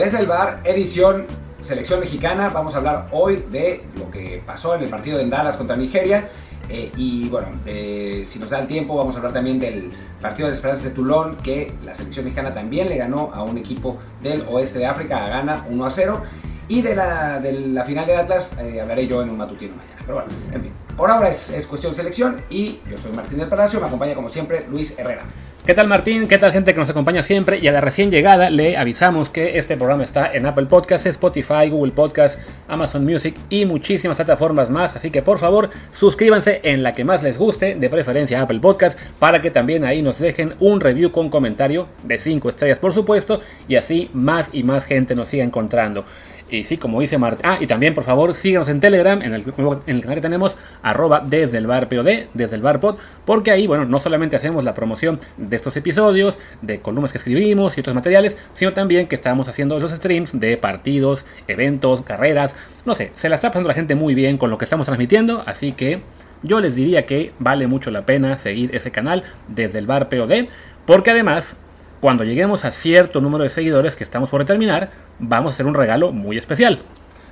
Desde el bar, edición selección mexicana. Vamos a hablar hoy de lo que pasó en el partido de Dallas contra Nigeria. Eh, y bueno, si nos da el tiempo, vamos a hablar también del partido de Esperanzas de Toulon, que la selección mexicana también le ganó a un equipo del oeste de África, a Ghana 1 a 0. Y de la, de la final de Atlas eh, hablaré yo en un matutino mañana. Pero bueno, en fin, por ahora es, es cuestión selección y yo soy Martín del Palacio, me acompaña como siempre Luis Herrera. ¿Qué tal Martín? ¿Qué tal gente que nos acompaña siempre? Y a la recién llegada le avisamos que este programa está en Apple Podcasts, Spotify, Google Podcasts, Amazon Music y muchísimas plataformas más. Así que por favor suscríbanse en la que más les guste, de preferencia Apple Podcasts, para que también ahí nos dejen un review con comentario de 5 estrellas por supuesto y así más y más gente nos siga encontrando. Y sí, como dice Marta. Ah, y también, por favor, síganos en Telegram, en el, canal que tenemos, arroba desde el bar POD, desde el bar pod, porque ahí, bueno, no solamente hacemos la promoción de estos episodios, de columnas que escribimos y otros materiales, sino también que estamos haciendo los streams de partidos, eventos, carreras. No sé, se la está pasando la gente muy bien con lo que estamos transmitiendo, así que yo les diría que vale mucho la pena seguir ese canal desde el bar POD, porque además cuando lleguemos a cierto número de seguidores que estamos por determinar, vamos a hacer un regalo muy especial.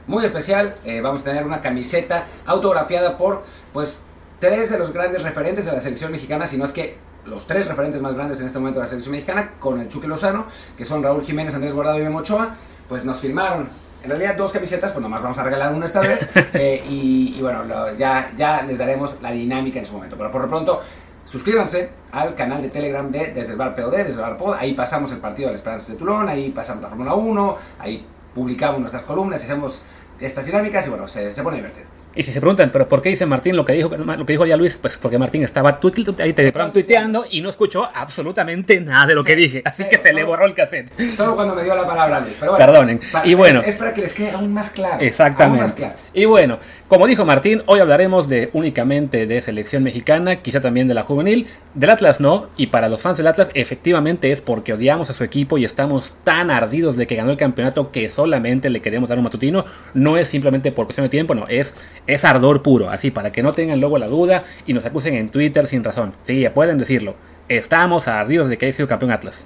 Muy especial, eh, vamos a tener una camiseta autografiada por pues tres de los grandes referentes de la selección mexicana, si no es que los tres referentes más grandes en este momento de la selección mexicana, con el Chuque Lozano, que son Raúl Jiménez, Andrés Guardado y Memo Ochoa, pues nos firmaron. En realidad dos camisetas, pues nomás vamos a regalar una esta vez. Eh, y, bueno, ya, ya les daremos la dinámica en su momento. Pero por lo pronto, Suscríbanse al canal de Telegram de Desde el Bar POD, Desde el Bar Pod. Ahí pasamos el partido de las Esperanzas de Tulón, ahí pasamos la Fórmula 1, ahí publicamos nuestras columnas, hacemos estas dinámicas y bueno, se, se pone divertido. Y si se preguntan, ¿pero por qué dice Martín lo que dijo, lo que dijo ya Luis? Pues porque Martín estaba ahí te tuiteando y no escuchó absolutamente nada de lo que dije. Así que se le borró el cassette. Solo cuando me dio la palabra Luis. Pero bueno, Perdonen. y bueno. Es, para que les quede aún más claro. Exactamente. Más claro. Y bueno, como dijo Martín, hoy hablaremos de únicamente de selección mexicana, quizá también de la juvenil. Del Atlas no. Y para los fans del Atlas, efectivamente es porque odiamos a su equipo y estamos tan ardidos de que ganó el campeonato que solamente le queremos dar un matutino. No es simplemente por cuestión de tiempo, no. Es es ardor puro, así para que no tengan luego la duda y nos acusen en Twitter sin razón. Sí, pueden decirlo. Estamos ardidos de que haya sido campeón Atlas.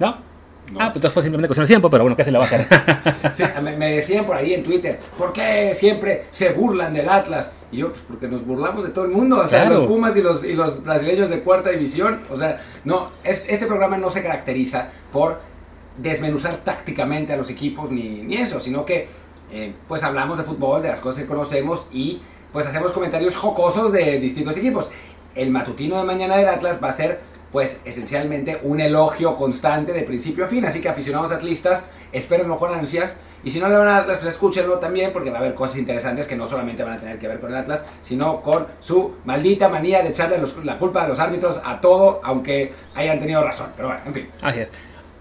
¿No? Ah, pues entonces fue simplemente cuestión de tiempo, pero bueno, ¿qué se le va a hacer? me, decían por ahí en Twitter, ¿por qué siempre se burlan del Atlas? Y yo, pues porque nos burlamos de todo el mundo, hasta los Pumas y los, y los brasileños de cuarta división. O sea, no, este programa no se caracteriza por desmenuzar tácticamente a los equipos ni, ni eso, sino que eh, pues hablamos de fútbol, de las cosas que conocemos y pues hacemos comentarios jocosos de distintos equipos. El matutino de mañana del Atlas va a ser pues esencialmente un elogio constante de principio a fin, así que aficionados atlistas, espérenlo con ansias y si no le van a Atlas, pues escúchenlo también porque va a haber cosas interesantes que no solamente van a tener que ver con el Atlas, sino con su maldita manía de echarle la culpa a los árbitros a todo, aunque hayan tenido razón. Pero bueno, en fin. Así es.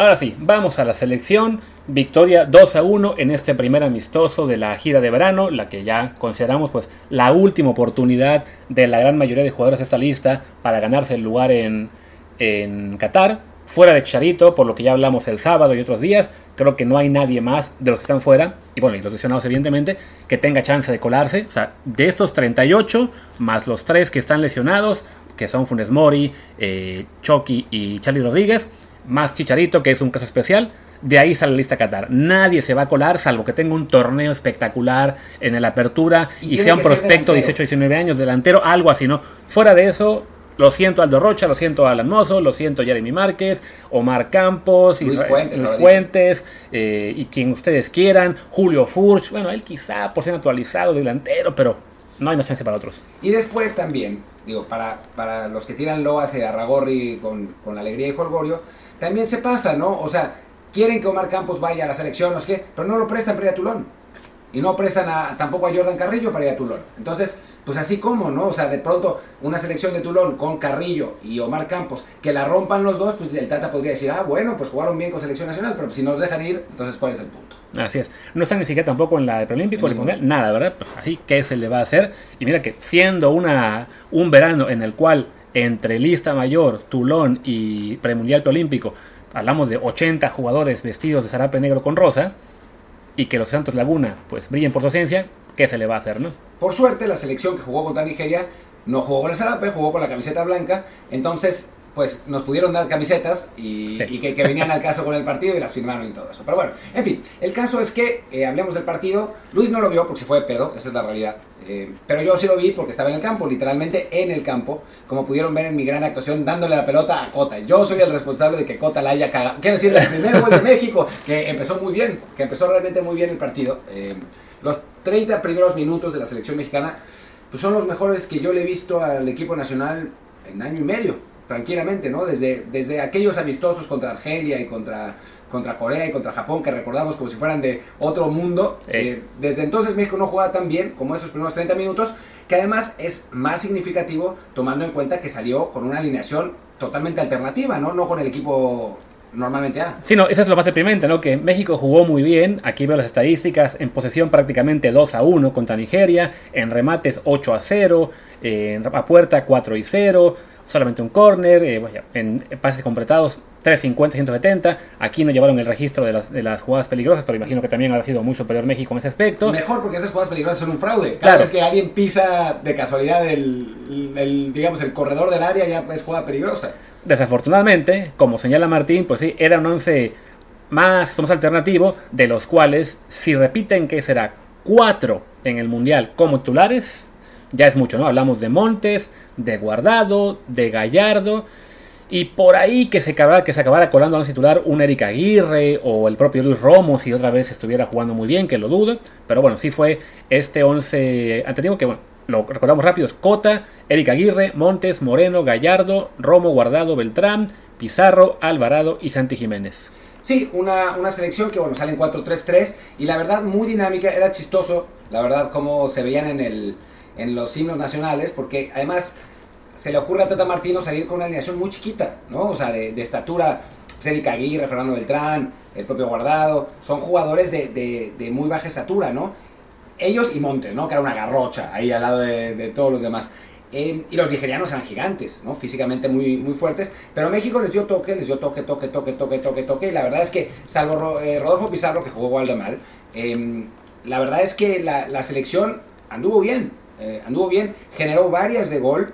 Ahora sí, vamos a la selección. Victoria 2 a 1 en este primer amistoso de la gira de verano, la que ya consideramos pues la última oportunidad de la gran mayoría de jugadores de esta lista para ganarse el lugar en, en Qatar. Fuera de Charito, por lo que ya hablamos el sábado y otros días, creo que no hay nadie más de los que están fuera, y bueno, y los lesionados evidentemente, que tenga chance de colarse. O sea, de estos 38, más los 3 que están lesionados, que son Funes Mori, eh, Chucky y Charlie Rodríguez, más Chicharito, que es un caso especial. De ahí sale la lista Qatar. Nadie se va a colar, salvo que tenga un torneo espectacular en el apertura y, sea un prospecto 18-19 años, delantero, algo así, ¿no? Fuera de eso, lo siento Aldo Rocha, lo siento Alan Mozo, lo siento Jeremy Márquez, Omar Campos, Luis Fuentes, Fuentes eh, y quien ustedes quieran, Julio Furch, bueno, él quizá por ser actualizado delantero, pero no hay más chance para otros. Y después también, digo, para, para los que tiran loas a Ragorri con, con alegría y jolgorio, también se pasa, ¿no? O sea, quieren que Omar Campos vaya a la selección, no sé qué, pero no lo prestan para ir a Tulón. Y no prestan a, tampoco a Jordan Carrillo para ir a Tulón. Entonces, pues así como, ¿no? O sea, de pronto una selección de Tulón con Carrillo y Omar Campos, que la rompan los dos, pues el Tata podría decir, ah, bueno, pues jugaron bien con selección nacional, pero si nos dejan ir, entonces ¿cuál es el punto? Así es. No están ni siquiera tampoco en la preolímpico, el mundial, nada, ¿verdad? Pues así, ¿qué se le va a hacer? Y mira que siendo una, un verano en el cual entre lista mayor, Tulón y premundial preolímpico, hablamos de 80 jugadores vestidos de zarape negro con rosa, y que los Santos Laguna pues brillen por su ausencia, ¿qué se le va a hacer, no? Por suerte, la selección que jugó contra Nigeria no jugó con el zarape, jugó con la camiseta blanca, entonces pues nos pudieron dar camisetas y, que, venían al caso con el partido y las firmaron y todo eso. Pero bueno, en fin, el caso es que eh, hablemos del partido. Luis no lo vio porque se fue de pedo, esa es la realidad. Eh, pero yo sí lo vi porque estaba en el campo, literalmente en el campo, como pudieron ver en mi gran actuación, dándole la pelota a Cota. Yo soy el responsable de que Cota la haya cagado. Quiero decir, el primer gol de México, que empezó muy bien, que empezó realmente muy bien el partido. Eh, los 30 primeros minutos de la selección mexicana pues son los mejores que yo le he visto al equipo nacional en año y medio, tranquilamente, ¿no? Desde, desde aquellos amistosos contra Argelia y contra contra Corea y contra Japón, que recordamos como si fueran de otro mundo. Eh, desde entonces México no jugaba tan bien como esos primeros 30 minutos, que además es más significativo tomando en cuenta que salió con una alineación totalmente alternativa, ¿no? No con el equipo normalmente A. Sí, no, eso es lo más deprimente, ¿no? Que México jugó muy bien, aquí veo las estadísticas, en posesión prácticamente 2 a 1 contra Nigeria, en remates 8 a 0, en a puerta 4 y 0, solamente un córner, eh, en pases completados 350, 170. Aquí no llevaron el registro de las, de las jugadas peligrosas, pero imagino que también ha sido muy superior México en ese aspecto. Mejor porque esas jugadas peligrosas son un fraude. Cada vez que alguien pisa de casualidad el, digamos, el corredor del área ya es jugada peligrosa. Desafortunadamente, como señala Martín, pues sí, era un 11 más, más alternativo, de los cuales, si repiten que será 4 en el Mundial como titulares, ya es mucho, ¿no? Hablamos de Montes, de Guardado, de Gallardo y por ahí que se acabara, que se acabara colando al titular un Eric Aguirre o el propio Luis Romo si otra vez estuviera jugando muy bien, que lo dudo. Pero bueno, sí fue este 11 anterior que bueno, lo recordamos rápido, es Cota, Eric Aguirre, Montes, Moreno, Gallardo, Romo, Guardado, Beltrán, Pizarro, Alvarado y Santi Jiménez. Sí, una, una selección que bueno, salen 4-3-3 y la verdad muy dinámica, era chistoso, la verdad, cómo se veían en, el, en los himnos nacionales, porque además se le ocurre a Tata Martino salir con una alineación muy chiquita, ¿no? O sea, de, estatura, Cédric Aguirre, Fernando Beltrán, el propio Guardado, son jugadores de, de, muy baja estatura, ¿no? Ellos y Montes, ¿no? Que era una garrocha ahí al lado de, todos los demás. Eh, y los nigerianos eran gigantes, ¿no? Físicamente muy, muy fuertes. Pero México les dio toque, les dio toque, toque, toque, toque, toque, toque. Y la verdad es que, salvo eh, Rodolfo Pizarro, que jugó igual de mal, em, la verdad es que la, la selección anduvo bien. Eh, anduvo bien, generó varias de gol,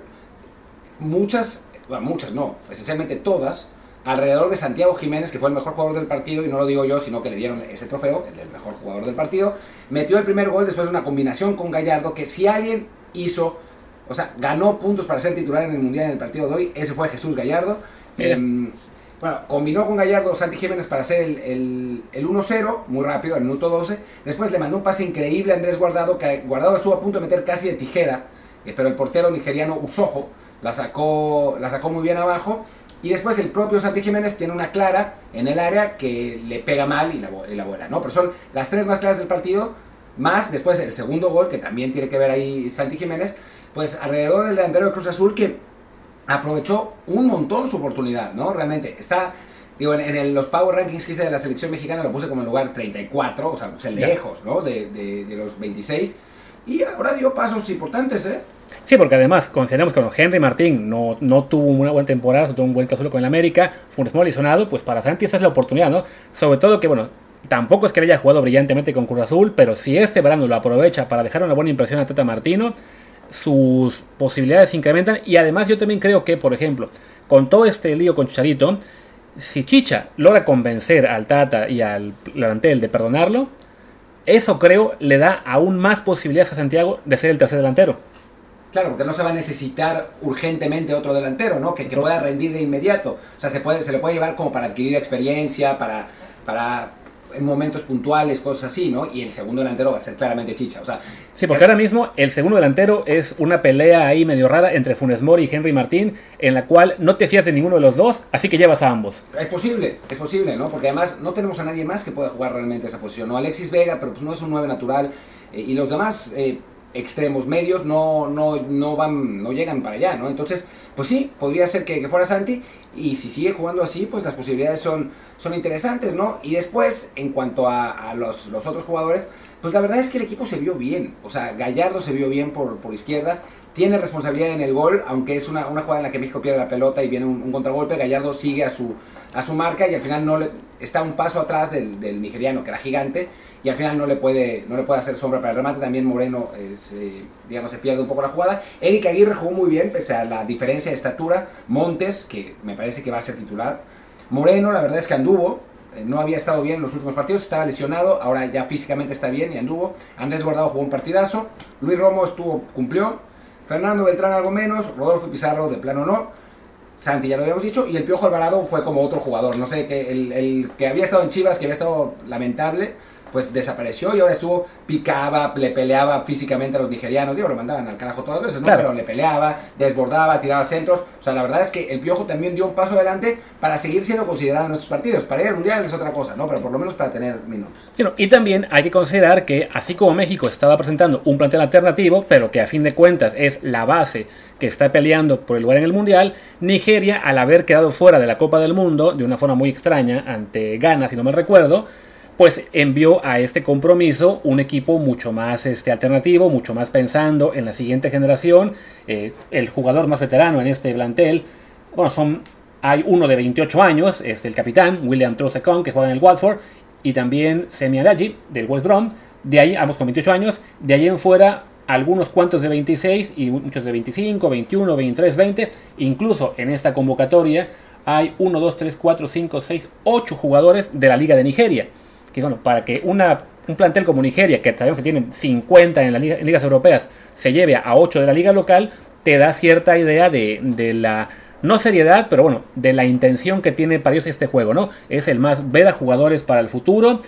muchas, bueno, muchas no, esencialmente todas, alrededor de Santiago Jiménez, que fue el mejor jugador del partido, y no lo digo yo, sino que le dieron ese trofeo, el del mejor jugador del partido, metió el primer gol después de una combinación con Gallardo, que si alguien hizo, o sea, ganó puntos para ser titular en el Mundial en el partido de hoy, ese fue Jesús Gallardo. Bueno, combinó con Gallardo Santi Jiménez para hacer el, el, 1-0, muy rápido, al minuto 12. Después le mandó un pase increíble a Andrés Guardado, que Guardado estuvo a punto de meter casi de tijera, eh, pero el portero nigeriano Usojo la sacó, la sacó muy bien abajo. Y después el propio Santi Jiménez tiene una clara en el área que le pega mal y la, y ¿no? Pero son las tres más claras del partido, más después el segundo gol, que también tiene que ver ahí Santi Jiménez, pues alrededor del delantero de Cruz Azul que aprovechó un montón su oportunidad, ¿no? Realmente está, digo, en, los Power Rankings que hice de la selección mexicana lo puse como en lugar 34, o sea, puse lejos, ¿no? De, de, de los 26. Y ahora dio pasos importantes, ¿eh? Sí, porque además consideramos que Henry Martín no, no tuvo una buena temporada, no tuvo un buen caso con el América, Funes Mori sonado, pues para Santi esa es la oportunidad, ¿no? Sobre todo que, bueno, tampoco es que haya jugado brillantemente con Cruz Azul, pero si este verano lo aprovecha para dejar una buena impresión a Tata Martino, sus posibilidades se incrementan y además yo también creo que, por ejemplo, con todo este lío con Chicharito, si Chicha logra convencer al Tata y al plantel de perdonarlo, eso creo le da aún más posibilidades a Santiago de ser el tercer delantero. Claro, porque no se va a necesitar urgentemente otro delantero, ¿no? Que, pueda rendir de inmediato. O sea, se, puede, se le puede llevar como para adquirir experiencia, para, para en momentos puntuales, cosas así, ¿no? Y el segundo delantero va a ser claramente Chicha. O sea, sí, porque ahora mismo el segundo delantero es una pelea ahí medio rara entre Funes Mori y Henry Martín, en la cual no te fías de ninguno de los dos, así que llevas a ambos. Es posible, es posible, ¿no? Porque además no tenemos a nadie más que pueda jugar realmente esa posición, ¿no? Alexis Vega, pero pues no es un 9 natural. Eh, y los demás, eh, extremos medios no, no, no, van, no llegan para allá, ¿no? Entonces, pues sí, podría ser que, fuera Santi y si sigue jugando así, pues las posibilidades son, son interesantes, ¿no? Y después, en cuanto a, los, los, otros jugadores, pues la verdad es que el equipo se vio bien, o sea, Gallardo se vio bien por, por izquierda, tiene responsabilidad en el gol, aunque es una, una jugada en la que México pierde la pelota y viene un, contragolpe, Gallardo sigue a su, a su marca y al final no le, está un paso atrás del, del, nigeriano que era gigante y al final no le puede, no le puede hacer sombra para el remate. También Moreno se, digamos, se pierde un poco la jugada. Eric Aguirre jugó muy bien, pese a la diferencia de estatura. Montes, que me parece que va a ser titular. Moreno, la verdad es que anduvo, eh, no había estado bien en los últimos partidos, estaba lesionado, ahora ya físicamente está bien y anduvo. Andrés Guardado jugó un partidazo, Luis Romo estuvo, cumplió, Fernando Beltrán algo menos, Rodolfo Pizarro de plano no, Santi ya lo habíamos dicho, y el Piojo Alvarado fue como otro jugador, no sé, que el, el que había estado en Chivas, que había estado lamentable, pues desapareció y ahora estuvo, picaba, le peleaba físicamente a los nigerianos, digo, lo mandaban al carajo todas las veces, ¿no? Pero le peleaba, desbordaba, tiraba centros, o sea, la verdad es que el Piojo también dio un paso adelante para seguir siendo considerado en nuestros partidos, para ir al Mundial es otra cosa, ¿no? Pero por lo menos para tener minutos. y también hay que considerar que así como México estaba presentando un plantel alternativo, pero que a fin de cuentas es la base que está peleando por el lugar en el Mundial, Nigeria, al haber quedado fuera de la Copa del Mundo de una forma muy extraña ante Ghana, si no me recuerdo, pues envió a este compromiso un equipo mucho más este, alternativo, mucho más pensando en la siguiente generación. Eh, el jugador más veterano en este plantel, bueno, son, hay uno de 28 años, es el capitán, William Trosecon, que juega en el Watford, y también Semi Alaji, del West Brom, de ahí, ambos con 28 años, de ahí en fuera algunos cuantos de 26 y muchos de 25, 21, 23, 20, incluso en esta convocatoria hay 1, 2, 3, 4, 5, 6, 8 jugadores de la Liga de Nigeria que bueno, para que una, un plantel como Nigeria, que sabemos que tienen 50 en las ligas europeas, se lleve a 8 de la liga local, te da cierta idea de, de, la, no seriedad, pero bueno, de la intención que tiene para ellos este juego, ¿no? Es el más ver a jugadores para el futuro,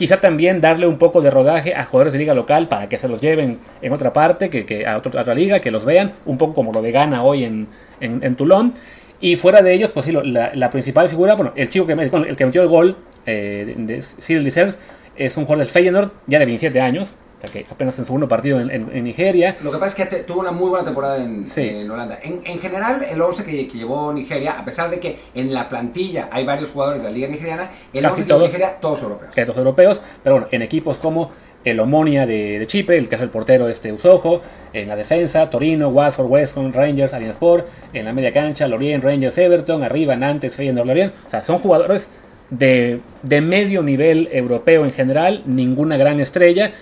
quizá también darle un poco de rodaje a jugadores de liga local para que se los lleven en otra parte, que, que a, otra, liga, que los vean, un poco como lo de Gana hoy en, en, Toulon. Y fuera de ellos, pues sí, la, la, principal figura, bueno, el chico que, bueno, el que metió el gol eh, de Cyril Dessers es un jugador del Feyenoord ya de 27 años, o sea que apenas en su segundo partido en, Nigeria. Lo que pasa es que tuvo una muy buena temporada en, en Holanda. En, en, general, el 11 que, llevó Nigeria, a pesar de que en la plantilla hay varios jugadores de la liga nigeriana, el Casi 11 todos, Nigeria, todos europeos. Todos europeos, pero bueno, en equipos como el Omonia de, de, Chipre, el que es el portero este Usojo, en la defensa, Torino, Watford, West Ham, Rangers, Allianz Sport, en la media cancha, Lorient, Rangers, Everton, arriba, Nantes, Feyenoord, Lorient, o sea, son jugadores de, de, medio nivel europeo en general, ninguna gran estrella.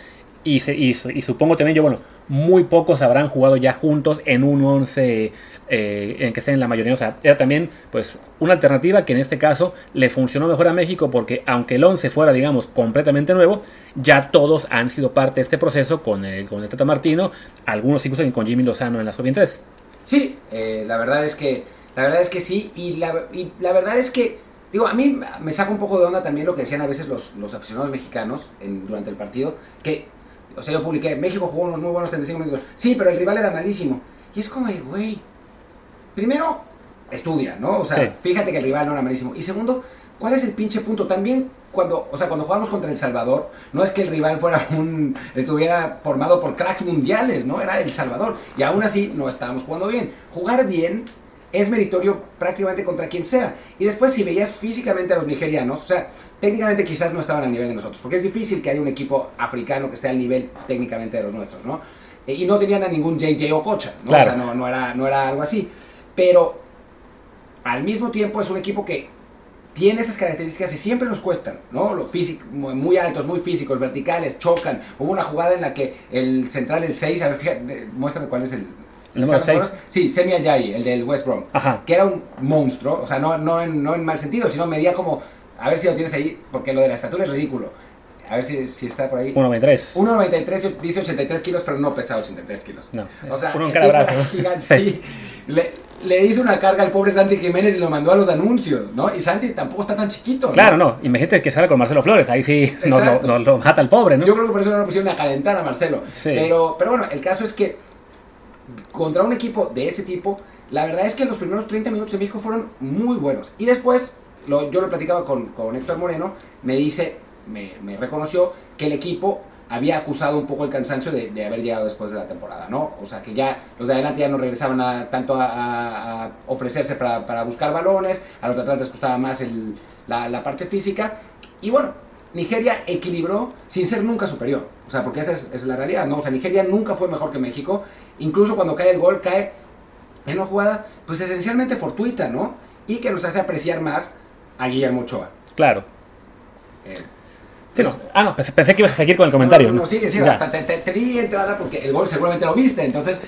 Y, y, supongo también yo, bueno, muy pocos habrán jugado ya juntos en un 11 eh, en que estén la mayoría. O sea, era también pues una alternativa que en este caso le funcionó mejor a México porque aunque el 11 fuera, digamos, completamente nuevo, ya todos han sido parte de este proceso con el, con el Tata Martino, algunos incluso con Jimmy Lozano en la sub-23. Sí, eh, la verdad es que la verdad es que sí, y la, y la verdad es que Digo, a mí me saca un poco de onda también lo que decían a veces los, los aficionados mexicanos en, durante el partido, que, o sea, yo publiqué, México jugó unos muy buenos 35 minutos. Sí, pero el rival era malísimo. Y es como, güey, primero, estudia, ¿no? O sea, fíjate que el rival no era malísimo. Y segundo, ¿cuál es el pinche punto? También cuando, o sea, cuando jugamos contra El Salvador, no es que el rival fuera un, estuviera formado por cracks mundiales, ¿no? Era El Salvador. Y aún así no estábamos jugando bien. Jugar bien es meritorio prácticamente contra quien sea. Y después si veías físicamente a los nigerianos, o sea, técnicamente quizás no estaban al nivel de nosotros, porque es difícil que haya un equipo africano que esté al nivel técnicamente de los nuestros, ¿no? Eh, y no tenían a ningún JJ Okocha, ¿no? O sea, no, no, era, no era algo así. Pero al mismo tiempo es un equipo que tiene esas características y siempre nos cuestan, ¿no? Lo físico, muy altos, muy físicos, verticales, chocan. Hubo una jugada en la que el central, el 6, a ver, fíjate, muéstrame cuál es ¿El número 6? Sí, Semi Ajayi, el del West Brom. Ajá. Que era un monstruo, o sea, no, no, en, no en mal sentido, sino medía como. A ver si lo tienes ahí, porque lo de la estatura es ridículo. A ver si, si está por ahí. 1,93. 1,93 dice 83 kilos, pero no pesa 83 kilos. No, o sea, un calabrazo. Gigante, sí. Le, le, hizo una carga al pobre Santi Jiménez y lo mandó a los anuncios, ¿no? Y Santi tampoco está tan chiquito. Claro, no. Imagínate que sale con Marcelo Flores. Ahí sí nos lo, nos lo, mata el pobre, ¿no? Yo creo que por eso no lo pusieron a calentar a Marcelo. Sí. Pero, pero bueno, el caso es que contra un equipo de ese tipo, la verdad es que los primeros 30 minutos de México fueron muy buenos. Y después, yo lo platicaba con, con Héctor Moreno, me dice, me, reconoció que el equipo había acusado un poco el cansancio de, haber llegado después de la temporada, ¿no? O sea, que ya los de adelante ya no regresaban a, tanto a, ofrecerse para, para, buscar balones, a los de atrás les costaba más la, parte física. Y bueno, Nigeria equilibró sin ser nunca superior. O sea, porque esa es, es, la realidad, ¿no? O sea, Nigeria nunca fue mejor que México. Incluso cuando cae el gol, cae en una jugada, pues esencialmente fortuita, ¿no? Y que nos hace apreciar más a Guillermo Ochoa. Claro. Eh, Ah, no, pensé, que ibas a seguir con el comentario. No, no, sigue, sigue. Te, te, di entrada porque el gol seguramente lo viste, entonces.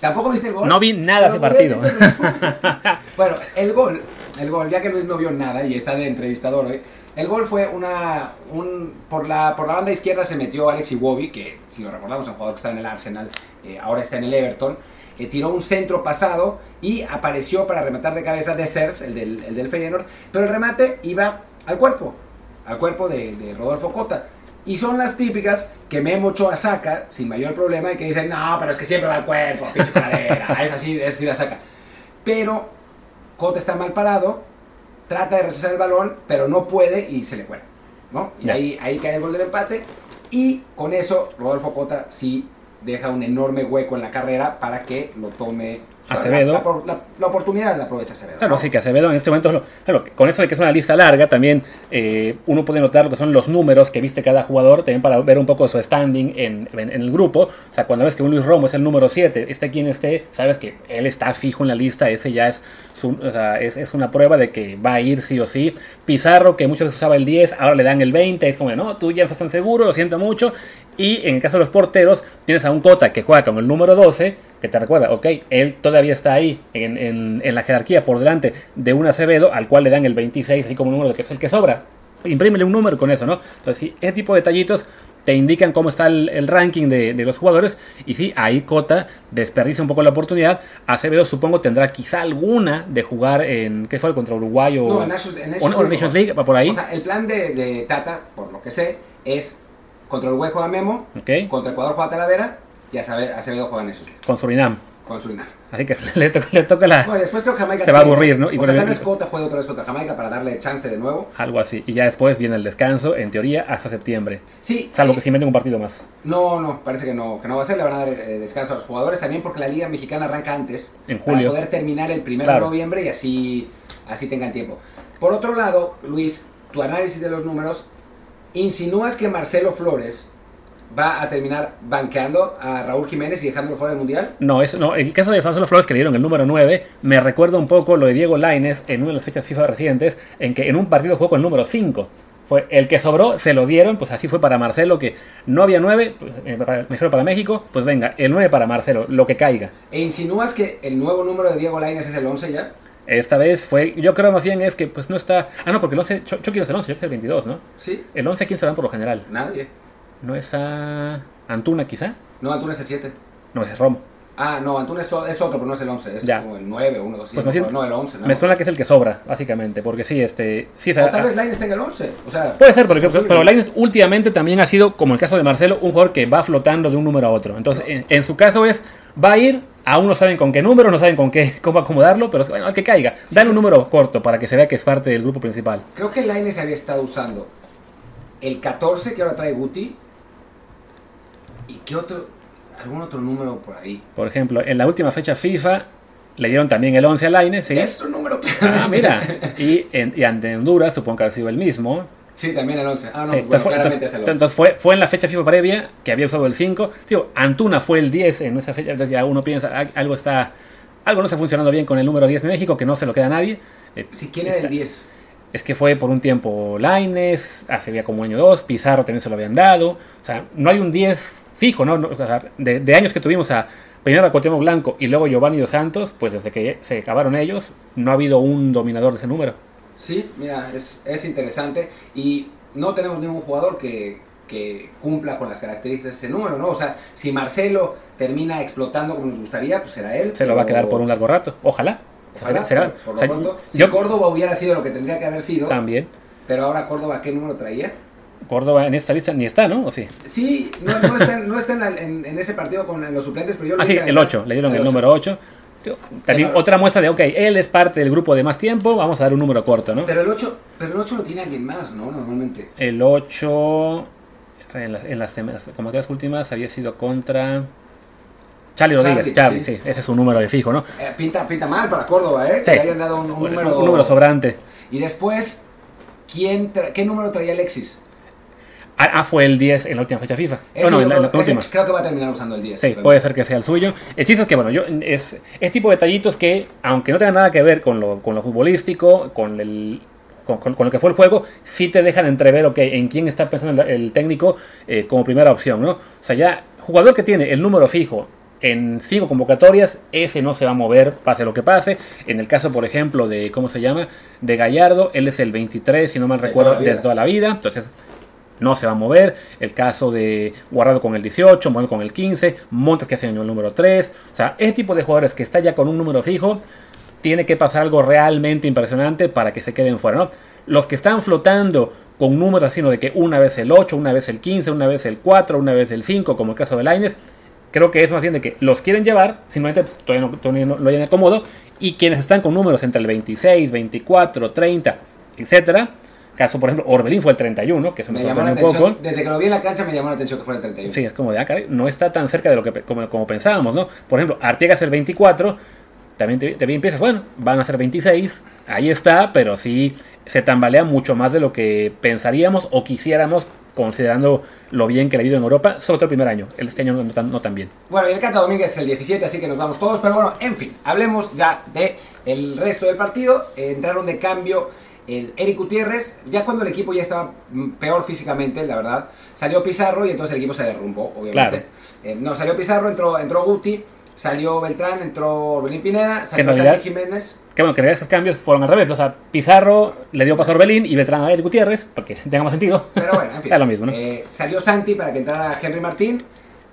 ¿Tampoco viste el gol? No vi nada de partido. bueno, el gol, el gol, ya que Luis no vio nada y está de entrevistador hoy, el gol fue una. Un, por, la, por la banda izquierda se metió Alex Iwobi, que si lo recordamos, un jugador que está en el Arsenal, eh, ahora está en el Everton. Eh, tiró un centro pasado y apareció para rematar de cabeza de Sers, el del, el del Feyenoord, pero el remate iba al cuerpo al cuerpo de, Rodolfo Cota. Y son las típicas que Memo Ochoa saca sin mayor problema y que dicen, no, pero es que siempre va al cuerpo, pinche cadera, es así, es así la saca. Pero Cota está mal parado, trata de rechazar el balón, pero no puede y se le cuela. ¿no? Y ahí, ahí cae el gol del empate. Y con eso Rodolfo Cota sí deja un enorme hueco en la carrera para que lo tome Acevedo. La, oportunidad la aprovecha Acevedo. Claro, sí, que Acevedo en este momento, con eso de que es una lista larga, también eh, uno puede notar lo que son los números que viste cada jugador, también para ver un poco su standing en, el grupo. O sea, cuando ves que un Luis Romo es el número 7, esté quien esté, sabes que él está fijo en la lista, ese ya es, o sea, es, una prueba de que va a ir sí o sí. Pizarro, que muchas veces usaba el 10, ahora le dan el 20, es como, no, tú ya no estás tan seguro, lo siento mucho. Y en el caso de los porteros, tienes a un Cota que juega con el número 12, que te recuerda, ok, él todavía está ahí en, la jerarquía por delante de un Acevedo, al cual le dan el 26, así como número que es el que sobra. Imprímele un número con eso, ¿no? Entonces, sí, ese tipo de detallitos te indican cómo está el, ranking de, los jugadores. Y sí, ahí Cota desperdicia un poco la oportunidad. Acevedo supongo tendrá quizá alguna de jugar en, ¿qué fue? Contra Uruguay o, no, en, Nations, League, por ahí. O sea, el plan de, Tata, por lo que sé, es contra Uruguay juega Memo, contra Ecuador juega Talavera y Acevedo juega en eso. Con Surinam. Con Surinam. Así que le toca, le toca la. Bueno, después creo que Jamaica. Se va a aburrir, ¿no? Y o sea, tal vez Cota juega otra vez contra Jamaica para darle chance de nuevo. Algo así. Y ya después viene el descanso, en teoría, hasta septiembre. Sí. Salvo que si meten un partido más. No, no, parece que no, que no va a ser. Le van a dar eh, descanso a los jugadores también porque la Liga Mexicana arranca antes. En julio. Para poder terminar el 1 de noviembre y así, así tengan tiempo. Por otro lado, Luis, tu análisis de los números, insinúas que Marcelo Flores va a terminar banqueando a Raúl Jiménez y dejándolo fuera del Mundial? No, es, no el caso de Marcelo Flores que le dieron el número 9 me recuerda un poco lo de Diego Laines en una de las fechas FIFA recientes, en que en un partido jugó con el número 5. Fue el que sobró, se lo dieron, pues así fue para Marcelo, que no había 9, pues, eh, mejor para México, pues venga, el 9 para Marcelo, lo que caiga. ¿E insinúas que el nuevo número de Diego Laines es el 11 ya? Esta vez fue, yo creo más bien es que pues no está... Ah, no, porque el 11, yo, quiero ser el 11, yo quiero ser el 22, ¿no? Sí. El 11, ¿quién se dan por lo general? Nadie. ¿No es a Antuna quizá? No, Antuna es el 7. No, ese es Romo. Ah, no, Antuna es, otro, pero no es el 11, es como el 9 o uno así. Pues no, el 11. Me suena que es el que sobra, básicamente, porque sí, este... Sí, o tal vez Lainez tenga el 11, o sea... Puede ser, pero, pero Lainez últimamente también ha sido, como el caso de Marcelo, un jugador que va flotando de un número a otro. Entonces, en, su caso es, va a ir, aún no saben con qué número, no saben con qué, cómo acomodarlo, pero bueno, al que caiga. Dan un número corto para que se vea que es parte del grupo principal. Creo que Lainez había estado usando el 14 que ahora trae Guti, ¿Y qué otro? ¿Algún otro número por ahí? Por ejemplo, en la última fecha FIFA le dieron también el 11 a Laine, ¿sí? Es un número Ah, mira. Y, en, y ante Honduras, supongo que ha sido el mismo. Sí, también el 11. Ah, no, bueno, entonces, claramente es el 11. Entonces fue, fue en la fecha FIFA previa que había usado el 5. Tío, Antuna fue el 10 en esa fecha. Entonces ya uno piensa, algo está. Algo no está funcionando bien con el número 10 de México, que no se lo queda a nadie. Eh, si quién era el 10? Es que fue por un tiempo Laines, hace ya como año 2, Pizarro también se lo habían dado. O sea, no hay un 10 fijo, ¿no? de, años que tuvimos a primero a Cuauhtémoc Blanco y luego Giovanni Dos Santos, pues desde que se acabaron ellos, no ha habido un dominador de ese número. Sí, mira, es, es interesante y no tenemos ningún jugador que, que cumpla con las características de ese número, ¿no? O sea, si Marcelo termina explotando como nos gustaría, pues será él. Se lo va a quedar por un largo rato, ojalá. Ojalá, será, por, lo pronto, si Córdoba hubiera sido lo que tendría que haber sido. También. Pero ahora Córdoba, ¿qué número traía? Córdoba en esta lista ni está, ¿no? ¿O sí? Sí, no, está, no está en, en, ese partido con los suplentes, pero yo lo Ah, sí, el 8, le dieron el, número 8. También otra muestra de, ok, él es parte del grupo de más tiempo, vamos a dar un número corto, ¿no? Pero el 8, pero el 8 lo tiene alguien más, ¿no? Normalmente. El 8, en las, en las semanas, como que las últimas, había sido contra... Charlie Rodríguez, Charlie, sí. ese es un número de fijo, ¿no? Eh, pinta, pinta mal para Córdoba, ¿eh? Sí. Que le hayan dado un, número... Un número sobrante. Y después, ¿quién ¿qué número traía Alexis? Ah, ah, fue el 10 en la última fecha FIFA. Bueno, en la, última. Creo que va a terminar usando el 10. Sí, puede ser que sea el suyo. El chiste es que, bueno, yo es, es tipo de detallitos que, aunque no tengan nada que ver con lo, con lo futbolístico, con el con, lo que fue el juego, sí te dejan entrever, ok, en quién está pensando el, técnico eh, como primera opción, ¿no? O sea, ya, jugador que tiene el número fijo en cinco convocatorias, ese no se va a mover, pase lo que pase. En el caso, por ejemplo, de, ¿cómo se llama? De Gallardo, él es el 23, si no mal recuerdo, desde toda la vida. Entonces, no se va a mover. El caso de Guardado con el 18, Moreno con el 15, Montes que hace el número 3. O sea, ese tipo de jugadores que está ya con un número fijo, tiene que pasar algo realmente impresionante para que se queden fuera. Los que están flotando con números así, ¿no? De que una vez el 8, una vez el 15, una vez el 4, una vez el 5, como el caso de Laines, creo que es más bien de que los quieren llevar, simplemente pues, no, todavía no lo hayan acomodo, y quienes están con números entre el 26, 24, 30, etcétera, Caso, por ejemplo, Orbelín fue el 31, que se me, llamó un poco. Desde que lo vi en la cancha me llamó la atención que fuera el 31. Sí, es como de acá, ah, no está tan cerca de lo que como, como pensábamos, ¿no? Por ejemplo, Arteaga el 24, también te, te empiezas, bueno, van a ser 26, ahí está, pero sí se tambalea mucho más de lo que pensaríamos o quisiéramos considerando lo bien que le ha ido en Europa, sobre todo el primer año. Este año no tan, no tan bien. Bueno, y el Cata Domínguez es el 17, así que nos vamos todos. Pero bueno, en fin, hablemos ya de el resto del partido. entraron de cambio el Eric Gutiérrez, ya cuando el equipo ya estaba peor físicamente, la verdad, salió Pizarro y entonces el equipo se derrumbó, obviamente. Eh, no, salió Pizarro, entró, entró Guti, salió Beltrán, entró Belín Pineda, salió Jiménez. Que bueno, que esos cambios fueron al revés. O sea, Pizarro le dio paso a Orbelín y Beltrán a Eric Gutiérrez, porque tenga más sentido. Pero bueno, en fin. es lo mismo, ¿no? Eh, salió Santi para que entrara Henry Martín.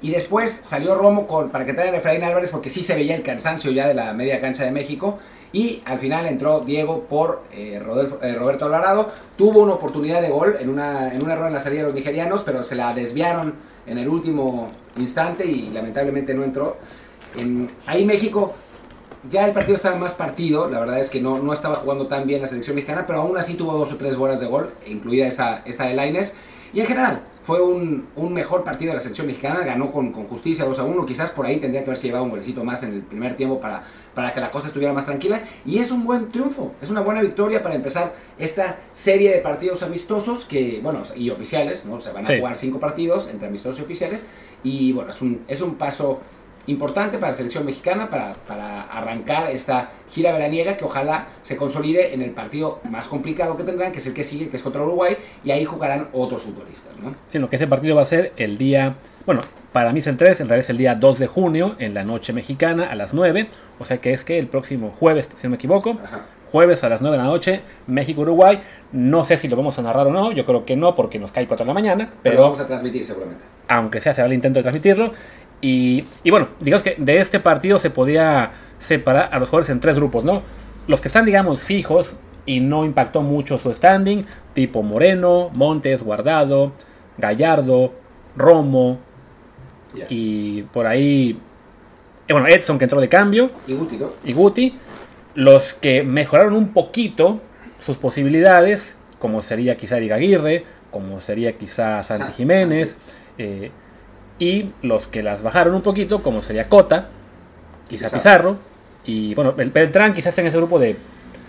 Y después salió Romo con, para que entrara Efraín Álvarez porque sí se veía el cansancio ya de la media cancha de México. Y al final entró Diego por eh, eh, Roberto Alvarado. Tuvo una oportunidad de gol en, una, en un error en la salida de los nigerianos, pero se la desviaron en el último instante y lamentablemente no entró. ahí México, ya el partido estaba más partido, la verdad es que no, no estaba jugando tan bien la selección mexicana, pero aún así tuvo dos o tres bolas de gol, incluida esa, esa de Laines. Y en general, fue un, mejor partido de la selección mexicana, ganó con, justicia 2 a 1, quizás por ahí tendría que haberse llevado un golecito más en el primer tiempo para, para que la cosa estuviera más tranquila, y es un buen triunfo, es una buena victoria para empezar esta serie de partidos amistosos que, bueno, y oficiales, ¿no? Se van a jugar cinco partidos entre amistosos y oficiales, y bueno, es un, es un paso importante para la selección mexicana para, para, arrancar esta gira veraniega que ojalá se consolide en el partido más complicado que tendrán, que es el que sigue, que es contra Uruguay, y ahí jugarán otros futbolistas. ¿no? Sí, lo que ese partido va a ser el día, bueno, para mí es el 3, en realidad es el día 2 de junio, en la noche mexicana, a las 9, o sea que es que el próximo jueves, si no me equivoco, jueves a las 9 de la noche, México-Uruguay. No sé si lo vamos a narrar o no, yo creo que no, porque nos cae 4 de la mañana. Pero, pero, vamos a transmitir seguramente. Aunque sea, será el intento de transmitirlo. Y, bueno, digamos que de este partido se podía separar a los jugadores en tres grupos, ¿no? Los que están, digamos, fijos y no impactó mucho su standing, tipo Moreno, Montes, Guardado, Gallardo, Romo y por ahí, eh, bueno, Edson que entró de cambio. Y Guti, ¿no? Y Guti. Los que mejoraron un poquito sus posibilidades, como sería quizá Eric Aguirre, como sería quizá Santi Jiménez. Eh, y los que las bajaron un poquito, como sería Cota, quizá Pizarro, y bueno, el Beltrán quizás en ese grupo de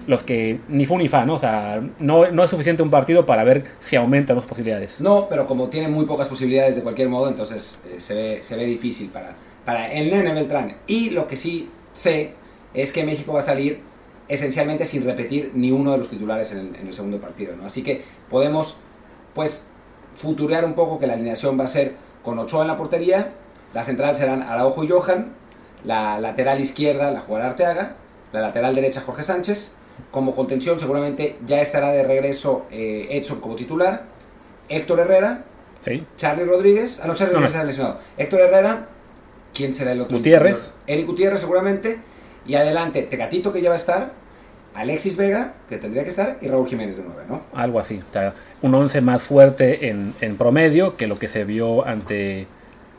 los que ni fu ni fa, ¿no? O sea, no, no es suficiente un partido para ver si aumentan las posibilidades. No, pero como tiene muy pocas posibilidades de cualquier modo, entonces eh, se, ve, se ve difícil para, para el nene Beltrán. Y lo que sí sé es que México va a salir esencialmente sin repetir ni uno de los titulares en el, en el segundo partido, ¿no? Así que podemos, pues, futurear un poco que la alineación va a ser con Ochoa en la portería, la central serán Araujo y Johan, la lateral izquierda la jugará Arteaga, la lateral derecha Jorge Sánchez, como contención seguramente ya estará de regreso eh, Edson como titular, Héctor Herrera, sí. Charlie Rodríguez, ah no, Charlie Rodríguez está lesionado, Héctor Herrera, ¿quién será el otro? Gutiérrez. Eric Gutiérrez seguramente, y adelante Tecatito que ya va a estar, Alexis Vega, que tendría que estar, y Raúl Jiménez de 9, ¿no? Algo así. O sea, un 11 más fuerte en, promedio que lo que se vio ante,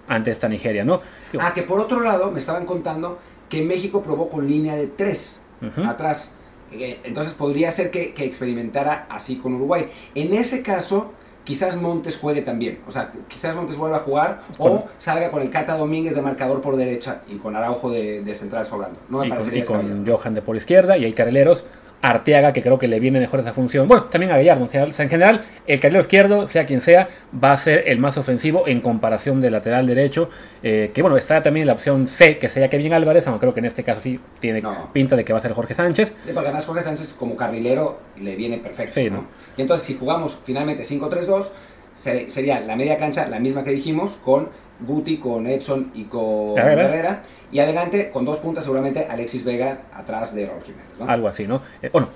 ante esta Nigeria, ¿no? Ah, que por otro lado me estaban contando que México probó con línea de 3 atrás. Eh, entonces podría ser que, que experimentara así con Uruguay. En ese caso, quizás Montes juegue también. O sea, quizás Montes vuelva a jugar o salga con el Cata Domínguez de marcador por derecha y con Araujo de, central sobrando. No me y con, y con Johan de por izquierda y hay carrileros. Arteaga, que creo que le viene mejor esa función. Bueno, también a Gallardo en general. en general, el carrilero izquierdo, sea quien sea, va a ser el más ofensivo en comparación del lateral derecho. Eh, que bueno, está también la opción C, que sería Kevin Álvarez, aunque creo que en este caso sí tiene pinta de que va a ser Jorge Sánchez. porque además Jorge Sánchez como carrilero le viene perfecto. Y entonces si jugamos finalmente 5-3-2, sería la media cancha la misma que dijimos, con Guti, con Edson y con Herrera. Y adelante, con dos puntas, seguramente Alexis Vega atrás de Raúl Jiménez. Algo así, ¿no? Eh, bueno,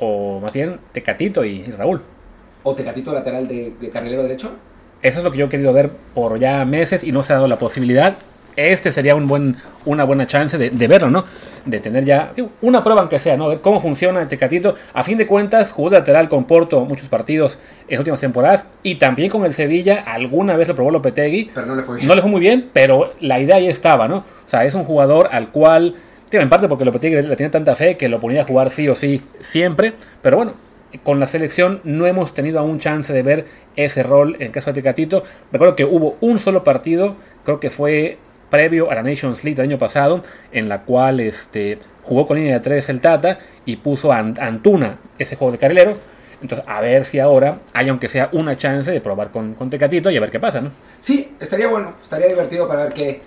o más bien Tecatito y Raúl. ¿O Tecatito lateral de, de carrilero derecho? Eso es lo que yo he querido ver por ya meses y no se ha dado la posibilidad este sería un buen, una buena chance de, verlo, ¿no? De tener ya una prueba aunque sea, ¿no? Ver cómo funciona el Tecatito. A fin de cuentas, jugó de lateral con Porto muchos partidos en últimas temporadas y también con el Sevilla. Alguna vez lo probó Lopetegui. Pero no le fue bien. No le fue muy bien, pero la idea ahí estaba, ¿no? O sea, es un jugador al cual, en parte porque Lopetegui le tiene tanta fe que lo ponía a jugar sí o sí siempre, pero bueno, con la selección no hemos tenido aún chance de ver ese rol en caso de Tecatito. Recuerdo que hubo un solo partido, creo que fue previo a la Nations League del año pasado, en la cual este, jugó con línea de 3 el Tata y puso a Antuna ese juego de carrilero. Entonces, a ver si ahora hay, aunque sea una chance de probar con, con Tecatito y a ver qué pasa, ¿no? Sí, estaría bueno, estaría divertido para ver que,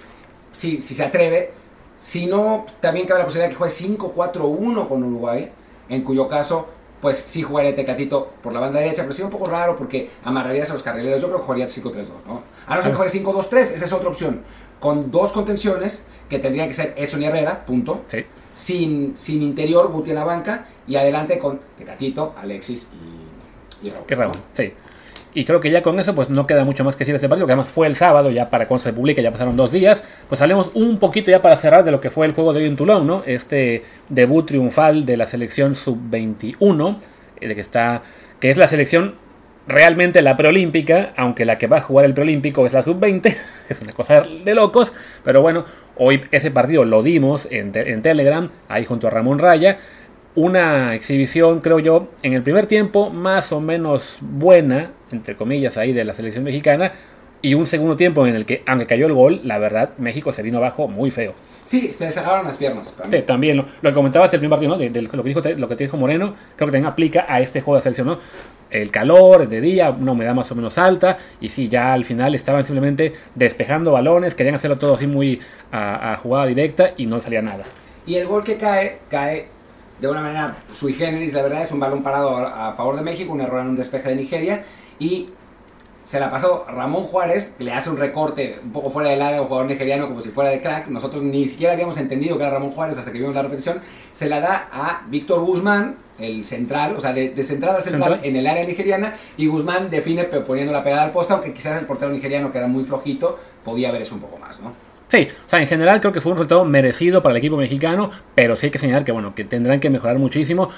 si, si se atreve. Si no, también cabe la posibilidad de que juegue 5-4-1 con Uruguay, en cuyo caso, pues sí jugaría Tecatito por la banda derecha, pero sería un poco raro porque amarrarías a los carrileros. Yo creo que jugaría 5-3-2, ¿no? A no ser que juegue 5-2-3, esa es otra opción con dos contenciones que tendrían que ser Eso y Herrera, punto. Sí. Sin, sin interior, Guti en la banca y adelante con Tecatito, Alexis y, y Raúl. Y Raúl, sí. Y creo que ya con eso pues no queda mucho más que decir de este partido, que además fue el sábado, ya para cuando se publique, ya pasaron dos días. Pues hablemos un poquito ya para cerrar de lo que fue el juego de hoy en Toulon, ¿no? Este debut triunfal de la selección sub-21, eh, de que está, que es la selección realmente la preolímpica, aunque la que va a jugar el preolímpico es la sub-20, es una cosa de locos, pero bueno, hoy ese partido lo dimos en, Telegram, ahí junto a Ramón Raya, una exhibición, creo yo, en el primer tiempo más o menos buena, entre comillas, ahí de la selección mexicana, y un segundo tiempo en el que, aunque cayó el gol, la verdad, México se vino abajo muy feo. Sí, se cerraron las piernas. también, lo, lo, que comentabas el primer partido, ¿no? De, lo, que dijo, lo que te dijo Moreno, creo que también aplica a este juego de selección, ¿no? El calor de día, una humedad más o menos alta, y sí, ya al final estaban simplemente despejando balones, querían hacerlo todo así muy a, jugada directa y no salía nada. Y el gol que cae, cae de una manera sui generis, la verdad es un balón parado a, favor de México, un error en un despeje de Nigeria, y se la pasó Ramón Juárez, que le hace un recorte un poco fuera del área a un jugador nigeriano como si fuera de crack. Nosotros ni siquiera habíamos entendido que era Ramón Juárez hasta que vimos la repetición. Se la da a Víctor Guzmán, el central, o sea, de, de central a central, en el área nigeriana. Y Guzmán define poniendo la pegada al poste, aunque quizás el portero nigeriano, que era muy flojito, podía ver eso un poco más, ¿no? Sí, o sea, en general creo que fue un resultado merecido para el equipo mexicano, pero sí hay que señalar que, bueno, que tendrán que mejorar muchísimo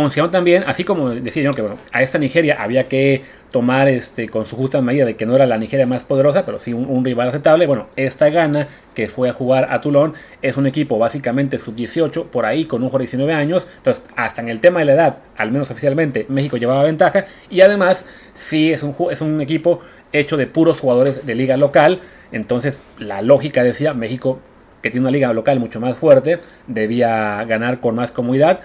considero también, así como decía que bueno, a esta Nigeria había que tomar este, con su justa medida de que no era la Nigeria más poderosa, pero sí un, rival aceptable. Bueno, esta gana que fue a jugar a Toulon es un equipo básicamente sub-18, por ahí con un jugador de 19 años. Entonces, hasta en el tema de la edad, al menos oficialmente, México llevaba ventaja. Y además, sí es un, es un equipo hecho de puros jugadores de liga local. Entonces, la lógica decía, México, que tiene una liga local mucho más fuerte, debía ganar con más comodidad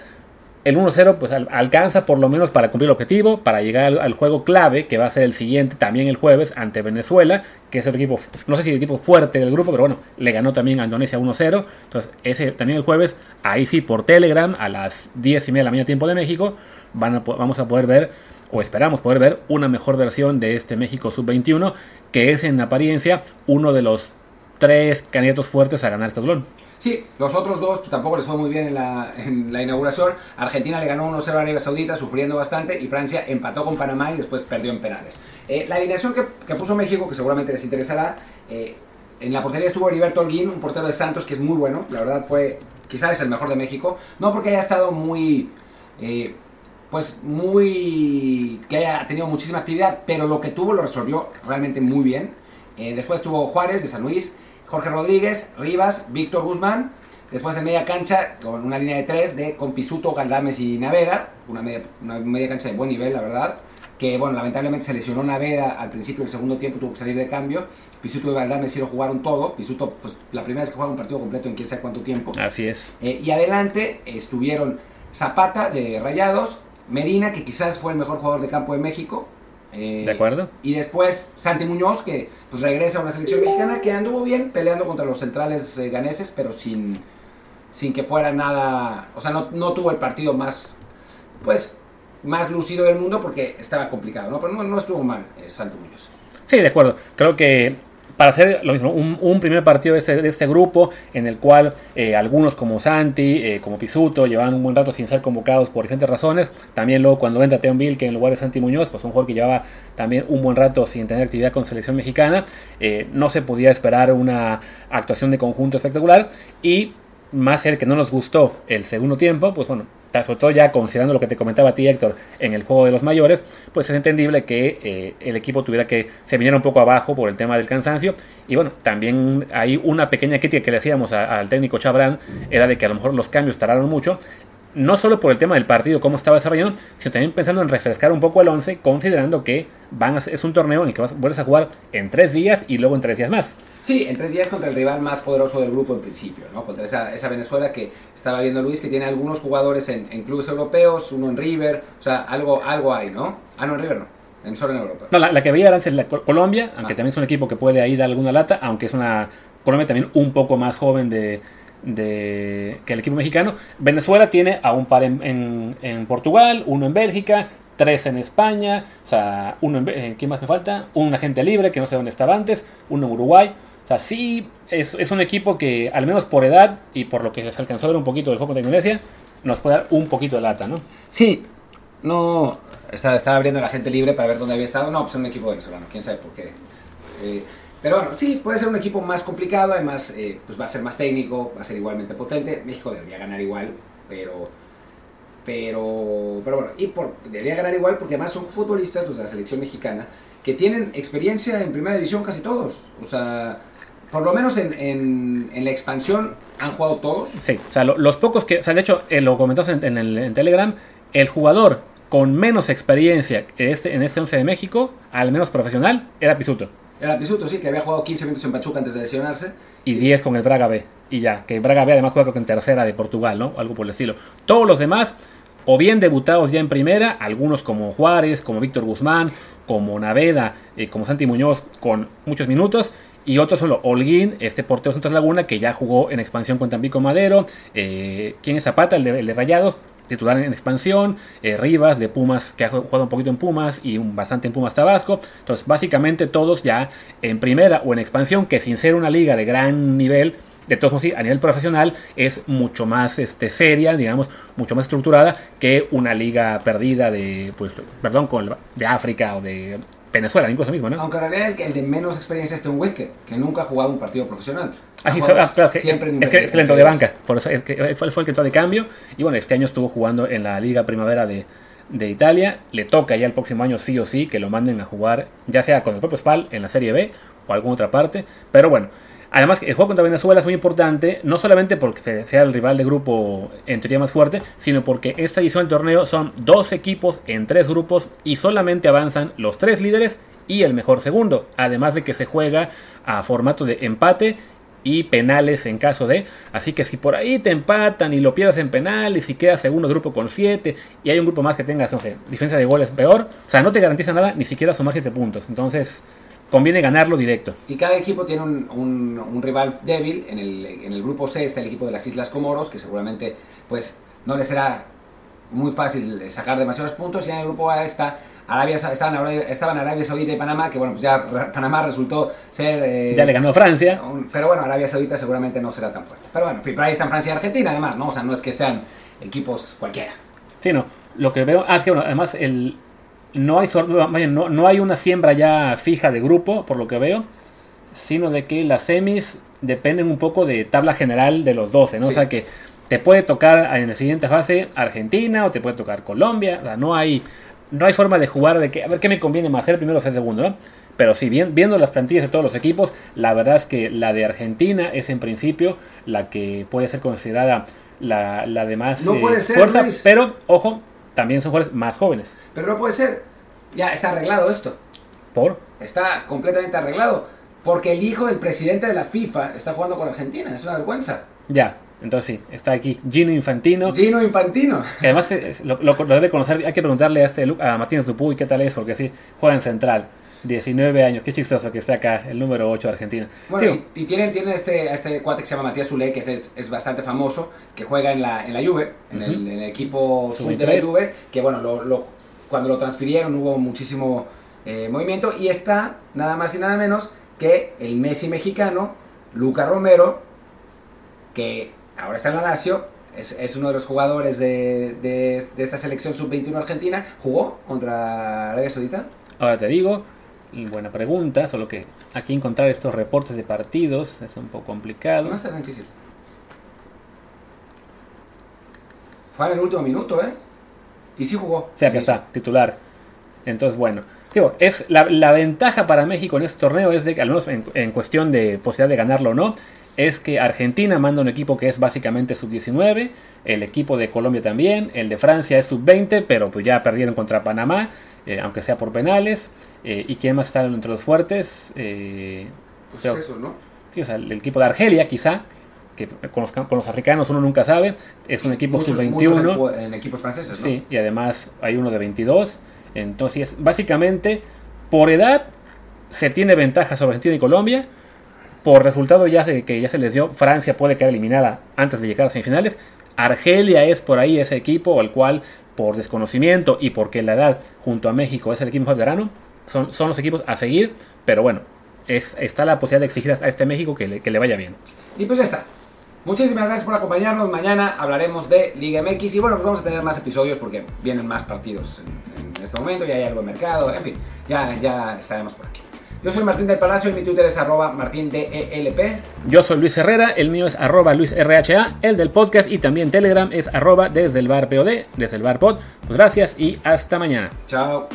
el 1-0 pues alcanza por lo menos para cumplir el objetivo, para llegar al, juego clave, que va a ser el siguiente también el jueves ante Venezuela, que es el equipo, no sé si el equipo fuerte del grupo, pero bueno, le ganó también a Indonesia 1-0. Entonces, ese también el jueves, ahí sí por Telegram, a las 10 y media de la mañana tiempo de México, van vamos a poder ver, o esperamos poder ver, una mejor versión de este México Sub-21, que es en apariencia uno de los tres candidatos fuertes a ganar este duelo. Sí, los otros dos pues, tampoco les fue muy bien en la, en la inauguración. Argentina le ganó 1-0 a Arabia Saudita, sufriendo bastante, y Francia empató con Panamá y después perdió en penales. Eh, la alineación que, puso México, que seguramente les interesará, eh, en la portería estuvo Heriberto Holguín, un portero de Santos que es muy bueno, la verdad fue, quizás es el mejor de México, no porque haya estado muy... Eh, pues muy que haya tenido muchísima actividad, pero lo que tuvo lo resolvió realmente muy bien. después estuvo Juárez de San Luis, Jorge Rodríguez, Rivas, Víctor Guzmán. Después en media cancha, con una línea de tres de con Pisuto, Galdames y Naveda. Una media, una media cancha de buen nivel, la verdad. Que, bueno, lamentablemente se lesionó Naveda al principio del segundo tiempo, tuvo que salir de cambio. Pisuto y sí lo jugaron todo. Pisuto, pues la primera vez que jugaron un partido completo en quién sabe cuánto tiempo. Así es. Eh, y adelante estuvieron Zapata de Rayados, Medina, que quizás fue el mejor jugador de campo de México. Eh, de acuerdo. Y después Santi Muñoz, que pues regresa a una selección mexicana que anduvo bien peleando contra los centrales eh, ganeses, pero sin, sin que fuera nada, o sea, no, no tuvo el partido más, pues, más lucido del mundo porque estaba complicado, ¿no? Pero no, no estuvo mal eh, Santi Muñoz. Sí, de acuerdo. Creo que para hacer lo mismo, un, primer partido de este, de este, grupo en el cual eh, algunos como Santi, eh, como Pisuto, llevaban un buen rato sin ser convocados por diferentes razones. También luego cuando entra Teon Bill, que en lugar de Santi Muñoz, pues un jugador que llevaba también un buen rato sin tener actividad con selección mexicana, eh, no se podía esperar una actuación de conjunto espectacular y más el que no nos gustó el segundo tiempo, pues bueno, sobre todo ya considerando lo que te comentaba a ti Héctor en el juego de los mayores, pues es entendible que eh, el equipo tuviera que se viniera un poco abajo por el tema del cansancio. Y bueno, también hay una pequeña crítica que le hacíamos al técnico Chabrán, era de que a lo mejor los cambios tardaron mucho. No solo por el tema del partido, cómo estaba desarrollando, sino también pensando en refrescar un poco el 11, considerando que van es un torneo en el que vas, vuelves a jugar en tres días y luego en tres días más. Sí, en tres días contra el rival más poderoso del grupo en principio, ¿no? Contra esa, esa Venezuela que estaba viendo Luis, que tiene algunos jugadores en, clubes europeos, uno en River, o sea, algo, algo hay, ¿no? Ah, no, en River no. En solo en Europa. No, la, que veía antes es la Colombia, aunque ah. también es un equipo que puede ahí dar alguna lata, aunque es una Colombia también un poco más joven de, de, que el equipo mexicano. Venezuela tiene a un par en, en, Portugal, uno en Bélgica, tres en España, o sea, uno en, eh, ¿quién más me falta? Un agente libre que no sé dónde estaba antes, uno en Uruguay. O sea, sí es, es, un equipo que, al menos por edad y por lo que se alcanzó a ver un poquito del foco de Indonesia, nos puede dar un poquito de lata, ¿no? Sí, no. Estaba, estaba abriendo la gente libre para ver dónde había estado. No, pues es un equipo venezolano, quién sabe por qué. Eh, pero bueno, sí, puede ser un equipo más complicado, además eh, pues va a ser más técnico, va a ser igualmente potente. México debería ganar igual, pero pero pero bueno, y por, debería ganar igual porque además son futbolistas los de la selección mexicana que tienen experiencia en primera división casi todos. O sea, por lo menos en, en, la expansión han jugado todos. Sí, o sea, los pocos que, o sea, de hecho, eh, lo comentó en, el, en Telegram, el jugador con menos experiencia este, en este 11 de México, al menos profesional, era Pisuto. Era Pisuto, sí, que había jugado 15 minutos en Pachuca antes de lesionarse. Y 10 con el Braga B. Y ya, que Braga B además juega con tercera de Portugal, ¿no? Algo por el estilo. Todos los demás, o bien debutados ya en primera, algunos como Juárez, como Víctor Guzmán, como Naveda, eh, como Santi Muñoz, con muchos minutos y otros son Holguín, este portero Santos Laguna, que ya jugó en expansión con Tampico Madero. Eh, ¿Quién es Zapata? El de, Rayados, titular en expansión. Eh, Rivas, de Pumas, que ha jugado un poquito en Pumas y bastante en Pumas Tabasco. Entonces, básicamente todos ya en primera o en expansión, que sin ser una liga de gran nivel, de todos modos, a nivel profesional es mucho más este, seria, digamos, mucho más estructurada que una liga perdida de, pues, perdón, de África o de Venezuela, incluso mismo, ¿no? Aunque en realidad el, de menos experiencia es Tom Wilke, que nunca ha jugado un partido profesional. Ah, sí, ah, claro, siempre es, que, es que le entró de banca, por eso es que fue, fue el que entró de cambio. Y bueno, este año estuvo jugando en la Liga Primavera de, de Italia. Le toca ya el próximo año sí o sí que lo manden a jugar, ya sea con el propio Spal en la Serie B o alguna otra parte. Pero bueno, Además, el juego contra Venezuela es muy importante, no solamente porque sea el rival de grupo en teoría más fuerte, sino porque esta edición del torneo son dos equipos en tres grupos y solamente avanzan los tres líderes y el mejor segundo. Además de que se juega a formato de empate y penales en caso de. Así que si por ahí te empatan y lo pierdes en penales y quedas segundo grupo con 7 y hay un grupo más que tengas, no sé, diferencia de goles peor, o sea, no te garantiza nada, ni siquiera sumar 7 puntos. Entonces, conviene ganarlo directo. Y cada equipo tiene un, rival débil. En el, en el, grupo C está el equipo de las Islas Comoros, que seguramente pues no le será muy fácil sacar demasiados puntos. Y en el grupo A está Arabia, estaban, estaban Arabia Saudita y Panamá, que bueno, pues ya Panamá resultó ser... Eh, ya le ganó a Francia. pero bueno, Arabia Saudita seguramente no será tan fuerte. Pero bueno, por ahí están Francia y Argentina además, ¿no? O sea, no es que sean equipos cualquiera. Sí, no. Lo que veo, ah, es que bueno, además el, no hay, no, no hay una siembra ya fija de grupo, por lo que veo, sino de que las semis dependen un poco de tabla general de los 12, ¿no? O sea que te puede tocar en la siguiente fase Argentina o te puede tocar Colombia, o sea, no hay, no hay forma de jugar de que, a ver qué me conviene más, ser primero o ser segundo, ¿no? Pero si bien, viendo las plantillas de todos los equipos, la verdad es que la de Argentina es en principio la que puede ser considerada la, la de más no puede eh, ser, fuerza, pero ojo, también son jugadores más jóvenes. Pero no puede ser. Ya está arreglado esto. ¿Por? Está completamente arreglado. Porque el hijo del presidente de la FIFA está jugando con Argentina. Es una vergüenza. Ya. Entonces sí, está aquí Gino Infantino. Gino Infantino. Que además eh, lo, debe conocer. Hay que preguntarle a, este, a Martínez Dupuy qué tal es, porque sí, juega en central. 19 años, qué chistoso que está acá, el número 8 de Argentina. Bueno, y, tienen, tienen este, este cuate que se llama Matías Zulé, que es, es, bastante famoso, que juega en la, en la Juve, en, el, equipo sub de la Juve, que bueno, lo, cuando lo transfirieron hubo muchísimo eh, movimiento, y está nada más y nada menos que el Messi mexicano, Luca Romero, que ahora está en la Lazio, es, uno de los jugadores de, de, de esta selección sub-21 argentina, jugó contra Arabia Saudita. Ahora te digo, buena pregunta, solo que aquí encontrar estos reportes de partidos es un poco complicado. No está tan difícil. Fue en el último minuto, ¿eh? Y sí jugó. O sea que está, titular. Entonces, bueno. Digo, es la, ventaja para México en este torneo es de que, al menos en, en cuestión de posibilidad de ganarlo o no, es que Argentina manda un equipo que es básicamente sub-19, el equipo de Colombia también, el de Francia es sub-20, pero pues ya perdieron contra Panamá, eh, aunque sea por penales. Eh, ¿Y quién más está entre los fuertes? Eh, pues eso, ¿no? Sí, o sea, el, equipo de Argelia, quizá, que con los, africanos uno nunca sabe, es un equipo sub-21. En, equipos franceses, ¿no? Sí, y además hay uno de 22. Entonces, básicamente, por edad se tiene ventaja sobre Argentina y Colombia. Por resultado ya que ya se les dio, Francia puede quedar eliminada antes de llegar a semifinales. Argelia es por ahí ese equipo al cual por desconocimiento y porque la edad junto a México es el equipo más veterano, son, son los equipos a seguir, pero bueno, es, está la posibilidad de exigir a este México que le, que le vaya bien. Y pues ya está. Muchísimas gracias por acompañarnos. Mañana hablaremos de Liga MX y bueno, pues vamos a tener más episodios porque vienen más partidos en, en este momento, ya hay algo de mercado, en fin, ya, ya estaremos por aquí. Yo soy Martín del Palacio y mi Twitter es arroba martindelp. Yo soy Luis Herrera, el mío es arroba luisrha, el del podcast y también Telegram es arroba desde el bar POD, desde el bar pod. Pues gracias y hasta mañana. Chao.